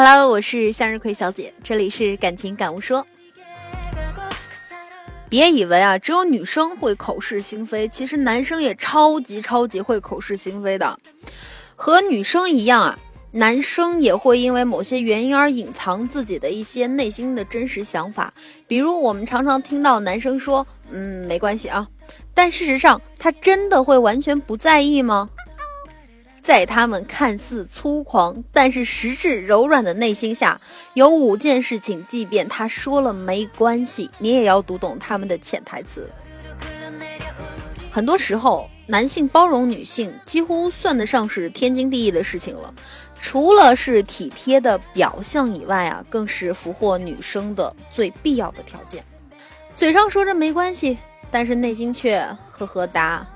Hello，我是向日葵小姐，这里是感情感悟说。别以为啊，只有女生会口是心非，其实男生也超级超级会口是心非的。和女生一样啊，男生也会因为某些原因而隐藏自己的一些内心的真实想法。比如我们常常听到男生说：“嗯，没关系啊。”但事实上，他真的会完全不在意吗？在他们看似粗狂，但是实质柔软的内心下，有五件事情，即便他说了没关系，你也要读懂他们的潜台词。很多时候，男性包容女性，几乎算得上是天经地义的事情了。除了是体贴的表象以外啊，更是俘获女生的最必要的条件。嘴上说着没关系，但是内心却呵呵哒。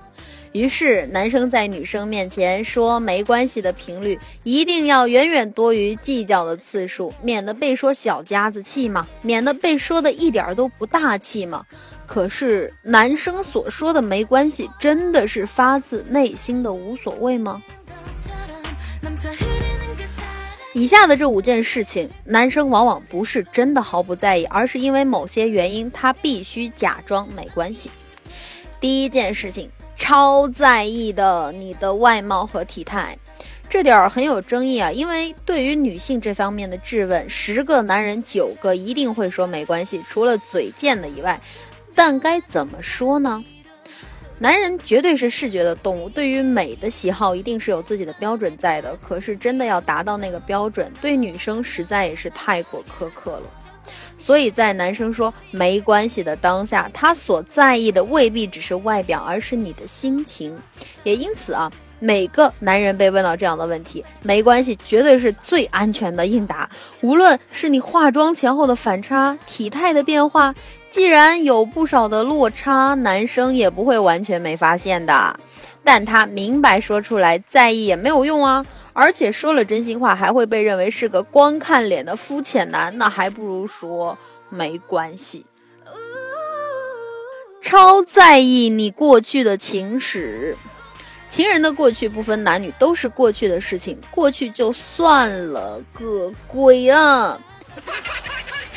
于是，男生在女生面前说没关系的频率一定要远远多于计较的次数，免得被说小家子气嘛，免得被说的一点都不大气嘛。可是，男生所说的没关系，真的是发自内心的无所谓吗？以下的这五件事情，男生往往不是真的毫不在意，而是因为某些原因，他必须假装没关系。第一件事情。超在意的你的外貌和体态，这点儿很有争议啊。因为对于女性这方面的质问，十个男人九个一定会说没关系，除了嘴贱的以外。但该怎么说呢？男人绝对是视觉的动物，对于美的喜好一定是有自己的标准在的。可是真的要达到那个标准，对女生实在也是太过苛刻了。所以在男生说没关系的当下，他所在意的未必只是外表，而是你的心情。也因此啊，每个男人被问到这样的问题，没关系，绝对是最安全的应答。无论是你化妆前后的反差、体态的变化，既然有不少的落差，男生也不会完全没发现的。但他明白说出来，在意也没有用啊。而且说了真心话，还会被认为是个光看脸的肤浅男，那还不如说没关系。超在意你过去的情史，情人的过去不分男女，都是过去的事情，过去就算了，个鬼啊！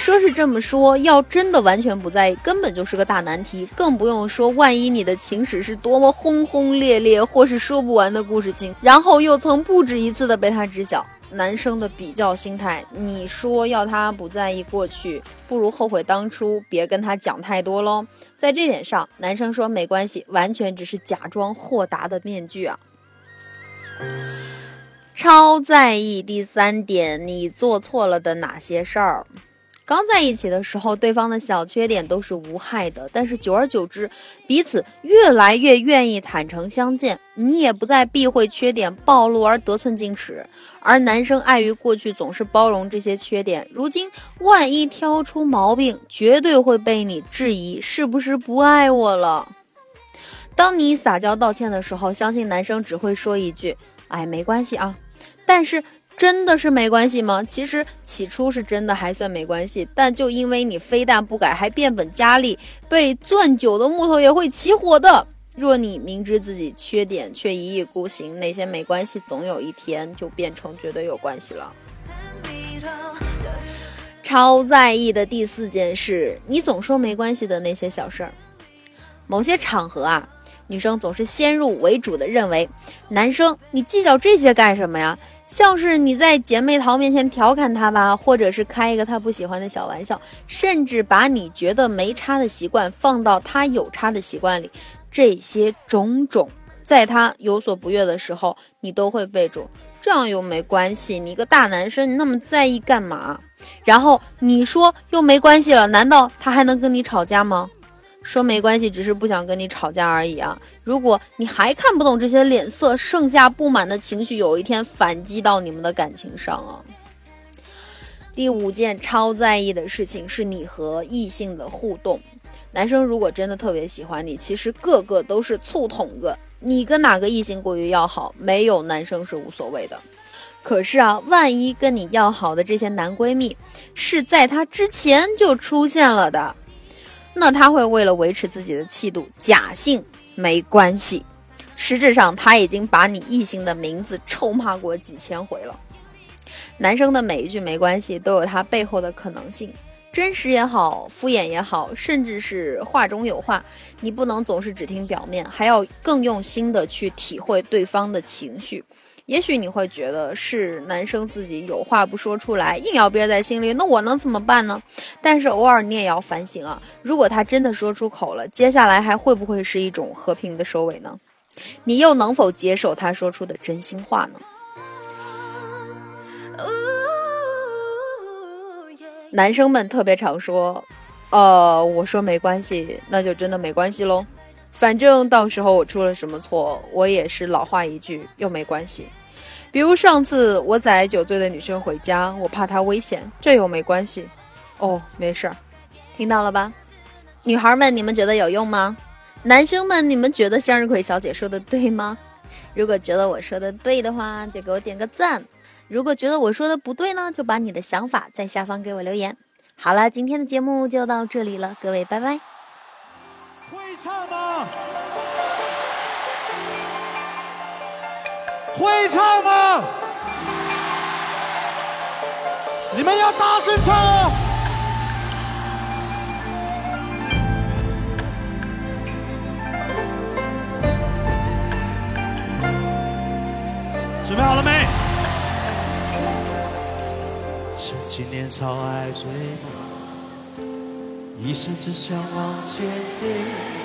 说是这么说，要真的完全不在意，根本就是个大难题。更不用说，万一你的情史是多么轰轰烈烈，或是说不完的故事情，然后又曾不止一次的被他知晓。男生的比较心态，你说要他不在意过去，不如后悔当初，别跟他讲太多喽。在这点上，男生说没关系，完全只是假装豁达的面具啊。超在意第三点，你做错了的哪些事儿？刚在一起的时候，对方的小缺点都是无害的，但是久而久之，彼此越来越愿意坦诚相见，你也不再避讳缺点暴露而得寸进尺。而男生碍于过去总是包容这些缺点，如今万一挑出毛病，绝对会被你质疑是不是不爱我了。当你撒娇道歉的时候，相信男生只会说一句：“哎，没关系啊。”但是。真的是没关系吗？其实起初是真的还算没关系，但就因为你非但不改，还变本加厉，被钻久的木头也会起火的。若你明知自己缺点却一意孤行，那些没关系总有一天就变成绝对有关系了。超在意的第四件事，你总说没关系的那些小事儿，某些场合啊，女生总是先入为主的认为，男生你计较这些干什么呀？像是你在姐妹淘面前调侃他吧，或者是开一个他不喜欢的小玩笑，甚至把你觉得没差的习惯放到他有差的习惯里，这些种种，在他有所不悦的时候，你都会备注，这样又没关系，你个大男生，你那么在意干嘛？然后你说又没关系了，难道他还能跟你吵架吗？说没关系，只是不想跟你吵架而已啊！如果你还看不懂这些脸色，剩下不满的情绪，有一天反击到你们的感情上啊！第五件超在意的事情是你和异性的互动。男生如果真的特别喜欢你，其实个个都是醋桶子。你跟哪个异性过于要好，没有男生是无所谓的。可是啊，万一跟你要好的这些男闺蜜是在他之前就出现了的。那他会为了维持自己的气度，假性没关系，实质上他已经把你异性的名字臭骂过几千回了。男生的每一句没关系都有他背后的可能性，真实也好，敷衍也好，甚至是话中有话。你不能总是只听表面，还要更用心的去体会对方的情绪。也许你会觉得是男生自己有话不说出来，硬要憋在心里，那我能怎么办呢？但是偶尔你也要反省啊，如果他真的说出口了，接下来还会不会是一种和平的收尾呢？你又能否接受他说出的真心话呢？男生们特别常说，呃，我说没关系，那就真的没关系喽。反正到时候我出了什么错，我也是老话一句，又没关系。比如上次我载酒醉的女生回家，我怕她危险，这又没关系。哦，没事儿，听到了吧？女孩们，你们觉得有用吗？男生们，你们觉得向日葵小姐说的对吗？如果觉得我说的对的话，就给我点个赞；如果觉得我说的不对呢，就把你的想法在下方给我留言。好了，今天的节目就到这里了，各位，拜拜。唱吗？会唱吗？你们要大声唱哦！准备好了没？曾经年少爱追梦，一生只想往前飞。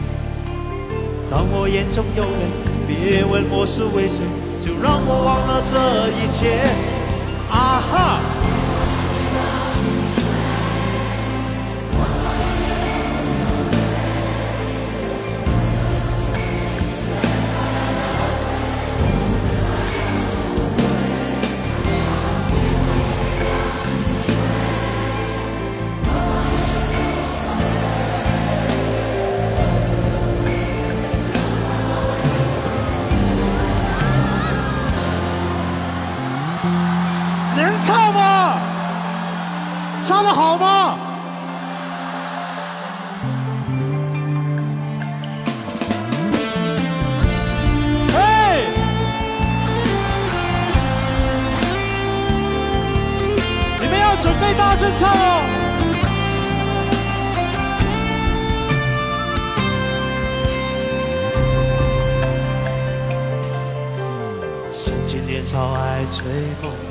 当我眼中有泪。别问我是为谁，就让我忘了这一切。啊哈！唱的好吗？嘿，你们要准备大声唱哦！曾经年少爱追梦。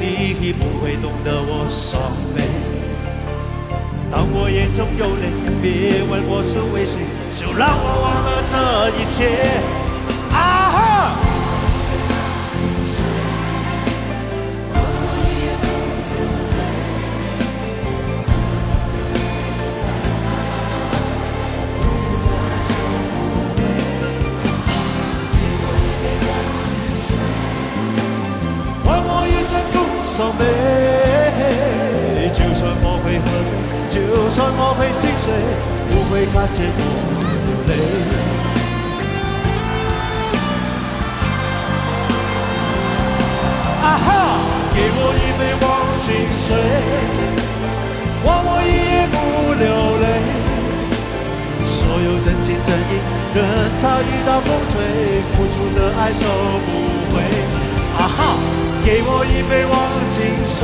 你不会懂得我伤悲。当我眼中有泪，别问我是为谁，就让我忘了这一切。爱伤悲，就算我会喝醉，就算我会心碎，不会看见我流泪。啊哈，给我一杯忘情水，换我一夜不流泪。所有真情真意，任它雨打风吹，付出的爱收不回。啊哈。给我一杯忘情水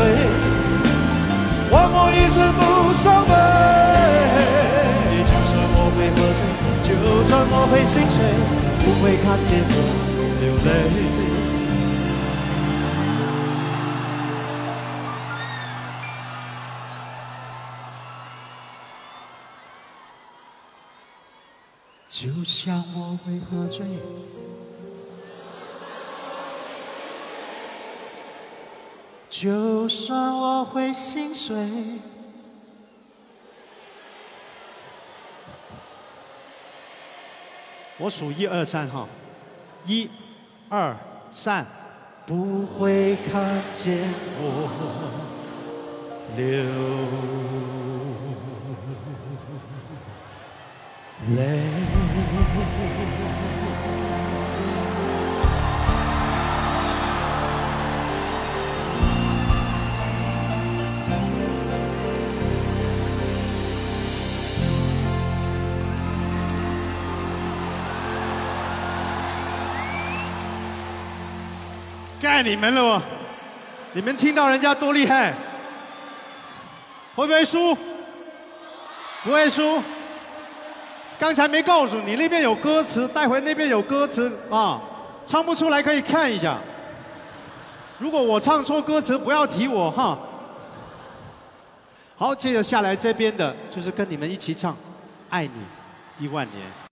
换我一生不伤悲就算我会喝醉就算我会心碎不会看见我流泪就像我会喝醉就算我会心碎。我数一二三哈，一、二、三，不会看见我流泪。爱你们了哦！你们听到人家多厉害，会不会输？不会输。刚才没告诉你，那边有歌词，待会那边有歌词啊，唱不出来可以看一下。如果我唱错歌词，不要提我哈。好，接着下来这边的就是跟你们一起唱《爱你一万年》。